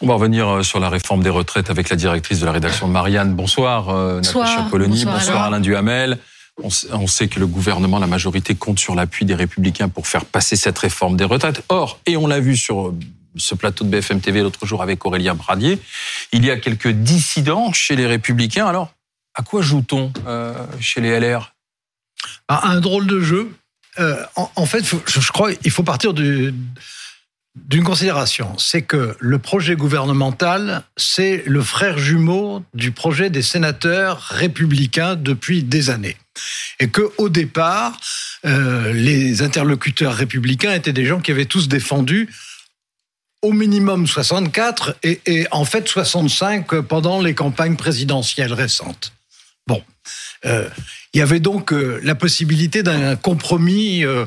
On va revenir euh, sur la réforme des retraites avec la directrice de la rédaction Marianne. Bonsoir, euh, Natacha Polony. Bonsoir, Alain Duhamel. On sait que le gouvernement, la majorité compte sur l'appui des républicains pour faire passer cette réforme des retraites. Or, et on l'a vu sur euh, ce plateau de BFM TV l'autre jour avec Aurélien Bradier, il y a quelques dissidents chez les républicains. Alors, à quoi joue-t-on chez les LR Un drôle de jeu. en, fait, je, crois qu'il faut partir du, d'une considération, c'est que le projet gouvernemental, c'est le frère jumeau du projet des sénateurs républicains depuis des années. Et que au départ, euh, les interlocuteurs républicains étaient des gens qui avaient tous défendu au minimum 64 et, et en fait 65 pendant les campagnes présidentielles récentes. Bon, euh, il y avait donc euh, la possibilité d'un compromis euh,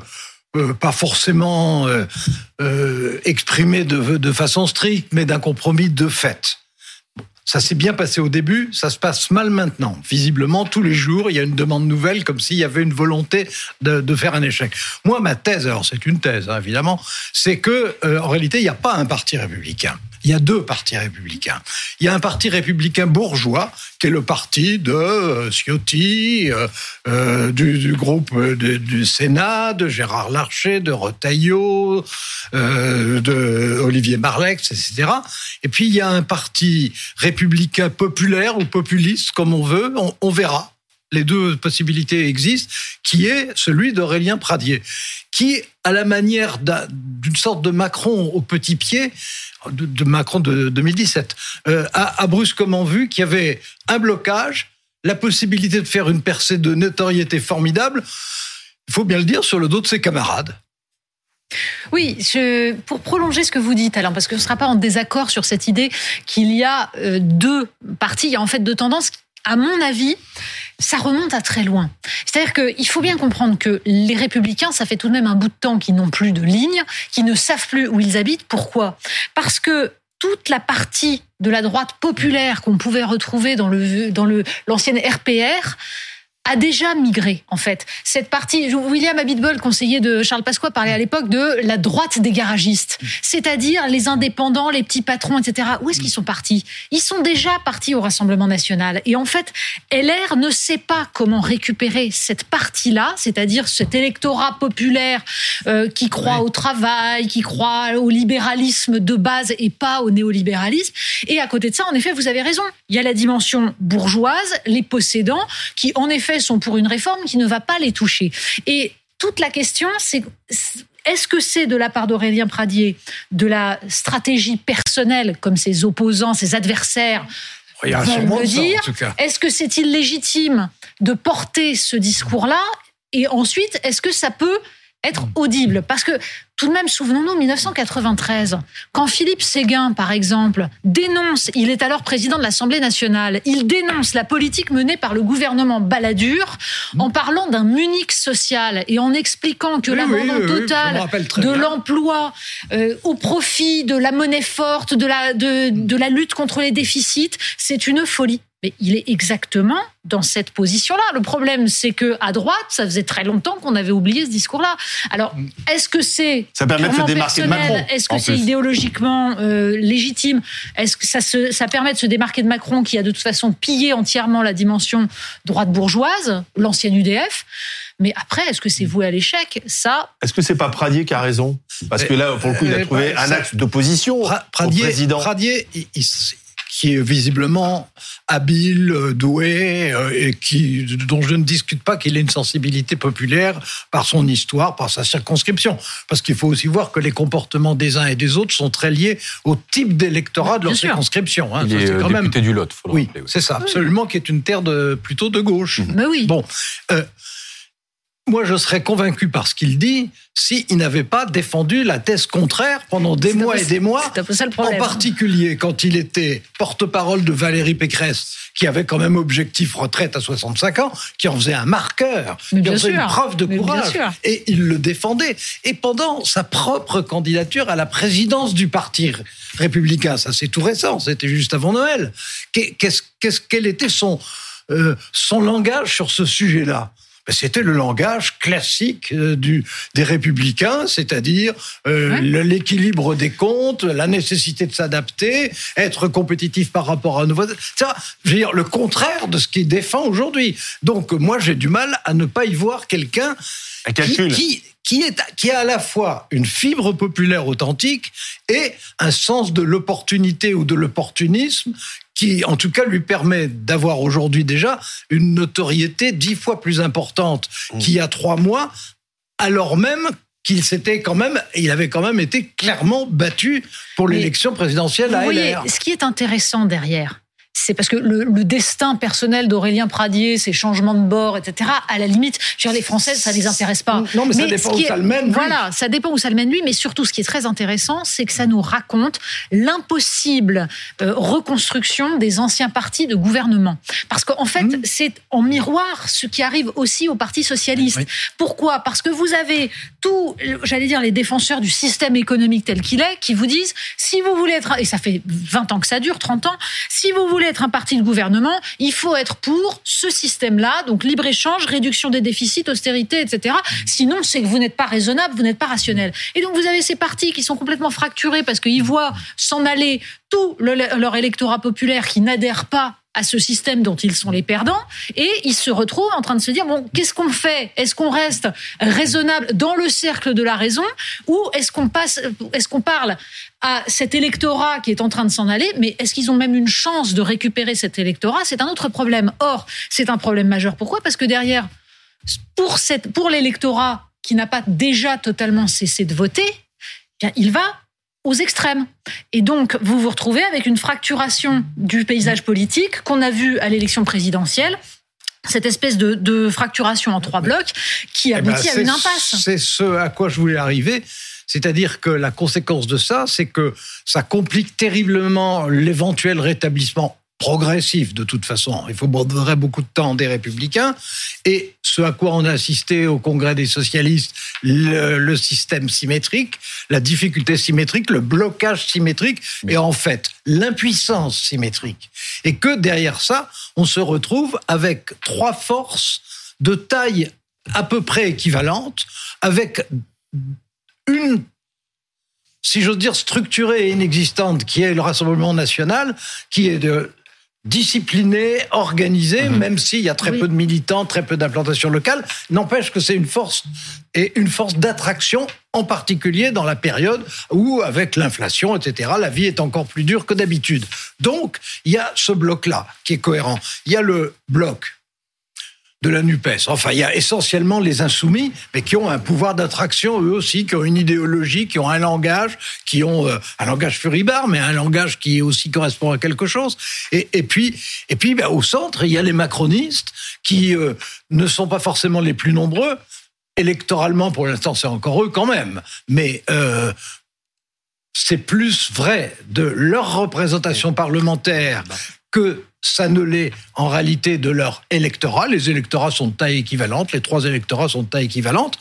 pas forcément exprimé de, façon stricte, mais d'un compromis de fait. Ça s'est bien passé au début, ça se passe mal maintenant. Visiblement, tous les jours, il y a une demande nouvelle, comme s'il y avait une volonté de, de, faire un échec. Moi, ma thèse, alors c'est une thèse, hein, évidemment, c'est que en réalité, il n'y a pas un parti républicain il y a deux partis républicains. Il y a un parti républicain bourgeois, qui est le parti de euh, Ciotti, euh, euh, du, groupe du Sénat, de Gérard Larcher, de Retailleau, de Olivier Marlex, etc. Et puis il y a un parti républicain populaire ou populiste, comme on veut, on verra les deux possibilités existent, qui est celui d'Aurélien Pradier, qui, à la manière d'une sorte de Macron au petit pied, de, Macron de 2017, euh, a, brusquement vu qu'il y avait un blocage, la possibilité de faire une percée de notoriété formidable, il faut bien le dire, sur le dos de ses camarades. Oui, je, pour prolonger ce que vous dites, Alain, parce que ce ne sera pas en désaccord sur cette idée qu'il y a euh, deux partis, il y a en fait deux tendances, à mon avis, ça remonte à très loin. C'est-à-dire qu'il faut bien comprendre que les républicains, ça fait tout de même un bout de temps qu'ils n'ont plus de ligne, qu'ils ne savent plus où ils habitent. Pourquoi? Parce que toute la partie de la droite populaire qu'on pouvait retrouver dans le dans le l'ancienne RPR a déjà migré, en fait. Cette partie, William Abitbol, conseiller de Charles Pasqua, parlait à l'époque de la droite des garagistes, c'est-à-dire les indépendants, les petits patrons, etc. Où est-ce qu'ils sont partis? Ils sont déjà partis au Rassemblement national. Et en fait, LR ne sait pas comment récupérer cette partie-là, c'est-à-dire cet électorat populaire euh, qui croit au travail, qui croit au libéralisme de base et pas au néolibéralisme. Et à côté de ça, en effet, vous avez raison. Il y a la dimension bourgeoise, les possédants, qui en effet sont pour une réforme qui ne va pas les toucher. Et toute la question, c'est est-ce que c'est de la part d'Aurélien Pradier de la stratégie personnelle, comme ses opposants, ses adversaires veulent le dire Est-ce que c'est illégitime de porter ce discours-là? Et ensuite, est-ce que ça peut être audible. Parce que tout de même, souvenons-nous, 1993, quand Philippe Séguin, par exemple, dénonce, il est alors président de l'Assemblée nationale, il dénonce la politique menée par le gouvernement Balladur en parlant d'un Munich social et en expliquant que l'abandon total de l'emploi euh, au profit de la monnaie forte, de la, de, de la lutte contre les déficits, c'est une folie. Mais il est exactement dans cette position-là. Le problème, c'est que à droite, ça faisait très longtemps qu'on avait oublié ce discours-là. Alors, est-ce que c'est ça permet de se démarquer de Macron Est-ce que c'est idéologiquement euh, légitime Est-ce que ça, se, ça permet de se démarquer de Macron, qui a de toute façon pillé entièrement la dimension droite bourgeoise, l'ancienne UDF mais après, est-ce que c'est voué à l'échec? Ça. Est-ce que c'est pas Pradier qui a raison? Parce que là, pour le coup, il a trouvé un axe d'opposition au président. Pradier, il, qui est visiblement habile, euh, doué, euh, et qui, dont je ne discute pas qu'il ait une sensibilité populaire par son histoire, par sa circonscription. Parce qu'il faut aussi voir que les comportements des uns et des autres sont très liés au type d'électorat de leur circonscription. Hein. Il est, euh, député du Lot, faut le oui, c'est ça, absolument, qui est une terre de, plutôt de gauche. Mais oui. Bon, moi, je serais convaincu par ce qu'il dit s'il n'avait pas défendu la thèse contraire pendant des mois et des mois. En particulier quand il était porte-parole de Valérie Pécresse, qui avait quand même objectif retraite à 65 ans, qui en faisait un marqueur, qui en faisait une preuve de courage. Et il le défendait. Et pendant sa propre candidature à la présidence du Parti républicain, ça c'est tout récent, c'était juste avant Noël. Qu'est-ce, quel était son, euh, son langage sur ce sujet-là? C'était le langage classique euh, du, des républicains, c'est-à-dire euh, l'équilibre des comptes, la nécessité de s'adapter, être compétitif par rapport à nos voisins. Ça, je veux dire, le contraire de ce qu'il défend aujourd'hui. Donc, moi, j'ai du mal à ne pas y voir quelqu'un qui, qui, qui, est, qui a à la fois une fibre populaire authentique et un sens de l'opportunité ou de l'opportunisme qui, en tout cas, lui permet d'avoir aujourd'hui déjà une notoriété dix fois plus importante mmh. qu'il y a trois mois, alors même qu'il s'était quand même, il avait quand même été clairement battu pour l'élection présidentielle à LR. Ce qui est intéressant derrière, c'est parce que le, destin personnel d'Aurélien Pradier, ses changements de bord, etc., à la limite, je veux dire, les Françaises, ça les intéresse pas. Non, mais, ça dépend où ça le mène. Voilà, ça dépend où ça le mène lui, mais surtout, ce qui est très intéressant, c'est que ça nous raconte l'impossible euh, reconstruction des anciens partis de gouvernement. Parce qu'en fait, mmh. c'est en miroir ce qui arrive aussi au Parti socialiste. Pourquoi? Parce que vous avez tous, j'allais dire, les défenseurs du système économique tel qu'il est, qui vous disent, si vous voulez être, et ça fait 20 ans que ça dure, 30 ans, si vous voulez être un parti de gouvernement, il faut être pour ce système-là, donc libre-échange, réduction des déficits, austérité, etc. Sinon, c'est que vous n'êtes pas raisonnable, vous n'êtes pas rationnel. Et donc, vous avez ces partis qui sont complètement fracturés parce qu'ils voient s'en aller tout leur électorat populaire qui n'adhère pas à ce système dont ils sont les perdants et ils se retrouvent en train de se dire bon qu'est-ce qu'on fait? Est-ce qu'on reste raisonnable dans le cercle de la raison ou est-ce qu'on passe est-ce qu'on parle à cet électorat qui est en train de s'en aller mais est-ce qu'ils ont même une chance de récupérer cet électorat? C'est un autre problème. Or, c'est un problème majeur. Pourquoi? Parce que derrière pour cette pour l'électorat qui n'a pas déjà totalement cessé de voter, eh il va aux extrêmes. Et donc, vous vous retrouvez avec une fracturation du paysage politique qu'on a vu à l'élection présidentielle cette espèce de, fracturation en trois blocs qui eh ben, aboutit à une impasse. C'est ce à quoi je voulais arriver. C'est-à-dire que la conséquence de ça, c'est que ça complique terriblement l'éventuel rétablissement progressif de toute façon. Il faudrait beaucoup de temps des républicains. Et ce à quoi on a assisté au Congrès des socialistes, le, système symétrique, la difficulté symétrique, le blocage symétrique, et en fait l'impuissance symétrique. Et que derrière ça, on se retrouve avec trois forces de taille à peu près équivalente, avec une si j'ose dire, structurée et inexistante, qui est le Rassemblement national, qui est de discipliné, organisé, mhm. même s'il y a très peu de militants, très peu d'implantation locale, n'empêche que c'est une force et une force d'attraction, en particulier dans la période où, avec l'inflation, etc., la vie est encore plus dure que d'habitude. Donc, il y a ce bloc-là qui est cohérent. Il y a le bloc de la NUPES. Enfin, il y a essentiellement les insoumis, mais qui ont un pouvoir d'attraction, eux aussi, qui ont une idéologie, qui ont un langage, qui ont euh, un langage furibard, mais un langage qui aussi correspond à quelque chose. Et, puis, et puis ben, au centre, il y a les macronistes, qui euh, ne sont pas forcément les plus nombreux. Électoralement, pour l'instant, c'est encore eux quand même. Mais euh, c'est plus vrai de leur représentation parlementaire que ça ne l'est en réalité de leur électorat. Les électorats sont de taille équivalente, les trois électorats sont de taille équivalente,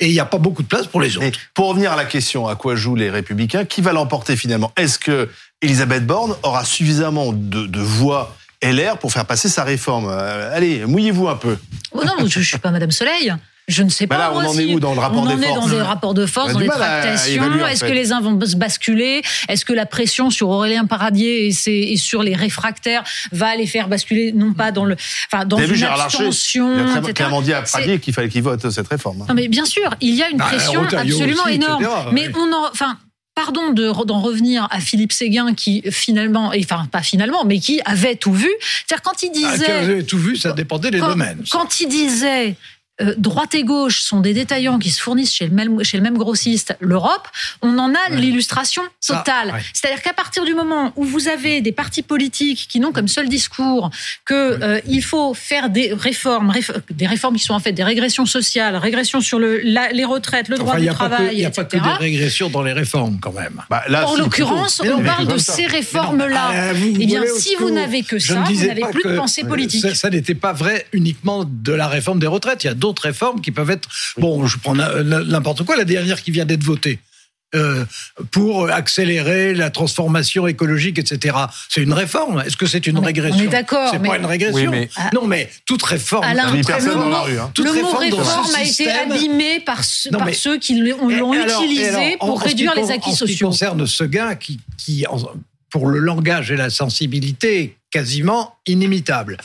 et il n'y a pas beaucoup de place pour les autres. pour revenir à la question, à quoi jouent les républicains, qui va l'emporter finalement? Est-ce que Elisabeth Borne aura suffisamment de, voix LR pour faire passer sa réforme? Euh, Allez, mouillez-vous un peu. Oh non, je ne suis pas Madame Soleil. Je ne sais bah pas. là, on en est où dans le rapport des forces On en est dans des rapports de force, dans les tractations. Est-ce que les uns vont se basculer? Est-ce que la pression sur Aurélien Paradier et, sur les réfractaires va les faire basculer? Non pas dans le, enfin dans une abstention Il a clairement dit à Paradier qu'il fallait qu'il vote cette réforme. Non mais bien sûr, il y a une bah, pression absolument énorme. mais on en, enfin pardon d'en revenir à Philippe Séguin qui finalement, enfin pas finalement, mais qui avait tout vu. C'est-à-dire quand il ah, disait, avait tout vu, ça dépendait des domaines. Quand il disait euh, droite et gauche sont des détaillants qui se fournissent chez le même, chez le même grossiste, l'Europe, on en a l'illustration totale. C'est-à-dire qu'à partir du moment où vous avez des partis politiques qui n'ont comme seul discours que euh, il faut faire des réformes, des réformes qui sont en fait des régressions sociales, régressions sur le, les retraites, le droit du travail, Il n'y a pas que des régressions dans les réformes quand même. Bah, en l'occurrence, on parle de ces réformes-là. Ah, eh bien, si vous n'avez que ça, vous n'avez plus de pensée politique. Ça, n'était pas vrai uniquement de la réforme des retraites. Il y a d'autres réformes qui peuvent être. Bon, je prends n'importe quoi, la dernière qui vient d'être votée. euh, pour accélérer la transformation écologique, etc. C'est une réforme. Est-ce que c'est une régression? On est d'accord. C'est pas une régression. Non, mais toute réforme. Alain, le, dans la rue, hein. le mot réforme a été abîmé par, ceux qui l'ont utilisé pour réduire les acquis sociaux. En ce qui concerne ce gars qui, qui pour le langage et la sensibilité, quasiment inimitable.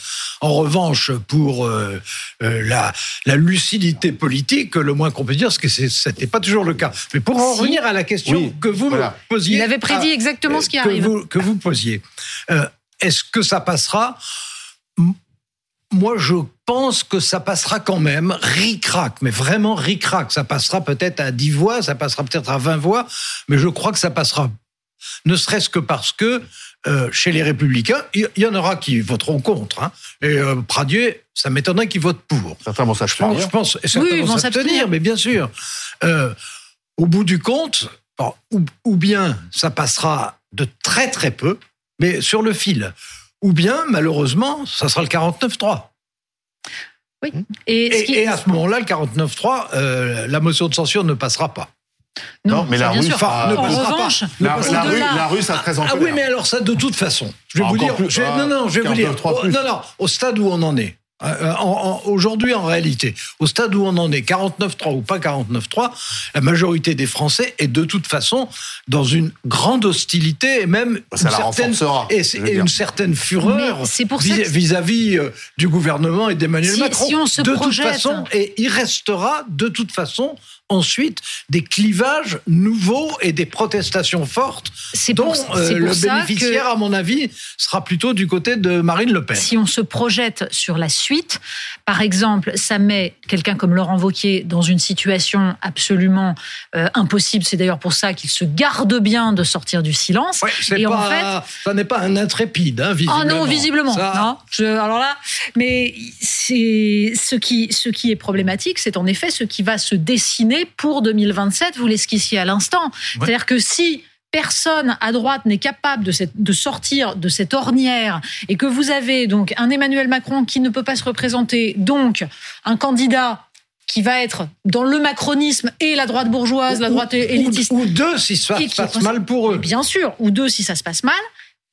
En revanche, pour euh, euh, la, la, lucidité politique, le moins qu'on peut dire, c'est que ce n'était pas toujours le cas. Mais pour en revenir à la question que vous me posiez... Il avait prédit exactement ce qui arrive. Vous, que vous posiez. Euh, est-ce que ça passera? Moi, je pense que ça passera quand même, ric-rac, mais vraiment ric-rac. Ça passera peut-être à 10 voix, ça passera peut-être à 20 voix, mais je crois que ça passera. Ne serait-ce que parce que euh, chez les Républicains, il y, en aura qui voteront contre. Hein. Et euh, Pradier, ça m'étonnerait qu'il vote pour. Certains vont s'abstenir. Je pense, certains vont s'abstenir, mais bien sûr. Euh, au bout du compte, ou, bien ça passera de très très peu, mais sur le fil. Ou bien, malheureusement, ça sera le 49-3. Oui. Et, et, à ce moment-là, le 49-3, la motion de censure ne passera pas. Non, mais la rue, ne revanche, La, rue, la rue, ça très en Ah oui, mais alors ça, de toute façon, je vais vous dire, non, non, je vais vous dire, non, non, au stade où on en est, euh, Aujourd'hui, en réalité, au stade où on en est, 49-3 ou pas 49-3, la majorité des Français est de toute façon dans une grande hostilité et même une certaine, et, une certaine fureur vis-à-vis euh, du gouvernement et d'Emmanuel Macron. de toute façon, et il restera de toute façon ensuite des clivages nouveaux et des protestations fortes dont euh, le bénéficiaire, à mon avis, sera plutôt du côté de Marine Le Pen. Si on se projette sur la suite, par exemple, ça met quelqu'un comme Laurent Wauquiez dans une situation absolument euh, impossible. C'est d'ailleurs pour ça qu'il se garde bien de sortir du silence. et en fait, ça n'est pas un intrépide, hein, visiblement. Ah non, visiblement. Non, alors là, mais c'est ce qui, ce qui est problématique, c'est en effet ce qui va se dessiner pour 2027, vous l'esquissiez à l'instant. C'est-à-dire que si personne à droite n'est capable de, de, sortir de cette ornière et que vous avez donc un Emmanuel Macron qui ne peut pas se représenter, donc un candidat qui va être dans le macronisme et la droite bourgeoise, la droite élitiste. Ou, deux si ça se passe mal pour eux. Bien sûr, ou deux si ça se passe mal.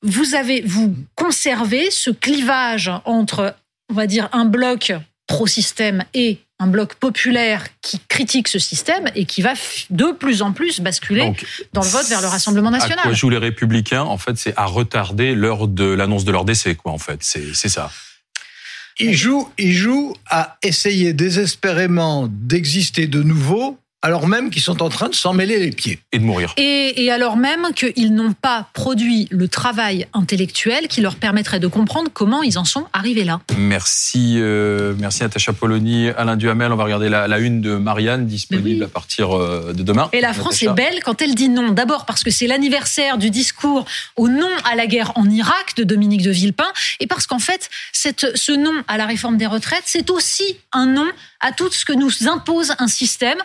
Vous avez, vous conservez ce clivage entre, on va dire, un bloc pro-système et un bloc populaire qui critique ce système et qui va de plus en plus basculer dans le vote vers le Rassemblement national. À quoi jouent les Républicains En fait, c'est à retarder l'heure de l'annonce de leur décès, quoi. En fait, c'est ça. Ils jouent, ils jouent à essayer désespérément d'exister de nouveau alors même qu'ils sont en train de s'en mêler les pieds. Et de mourir. Et, alors même qu'ils n'ont pas produit le travail intellectuel qui leur permettrait de comprendre comment ils en sont arrivés là. Merci, euh, merci Natacha Polony, Alain Duhamel. On va regarder la, une de Marianne disponible à partir euh, de demain. Et la France est belle quand elle dit non. D'abord parce que c'est l'anniversaire du discours au non à la guerre en Irak de Dominique de Villepin et parce qu'en fait, cette, ce non à la réforme des retraites, c'est aussi un non à tout ce que nous impose un système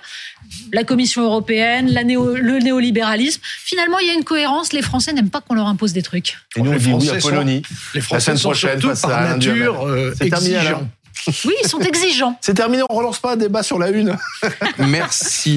la Commission européenne, le néolibéralisme. Finalement, il y a une cohérence. Les Français n'aiment pas qu'on leur impose des trucs. Et nous, on dit oui à Polonie. les Français sont surtout par nature euh, exigeants. Oui, ils sont exigeants. C'est terminé, on relance pas un débat sur la une. Merci.